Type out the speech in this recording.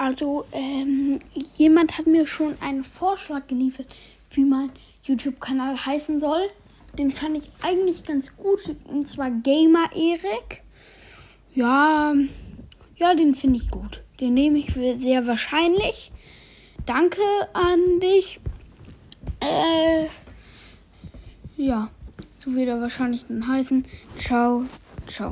Also, ähm, jemand hat mir schon einen Vorschlag geliefert, wie mein YouTube-Kanal heißen soll. Den fand ich eigentlich ganz gut. Und zwar Gamer Erik. Ja, ja, den finde ich gut. Den nehme ich für sehr wahrscheinlich. Danke an dich. Äh, ja, so wird er wahrscheinlich dann heißen. Ciao, ciao.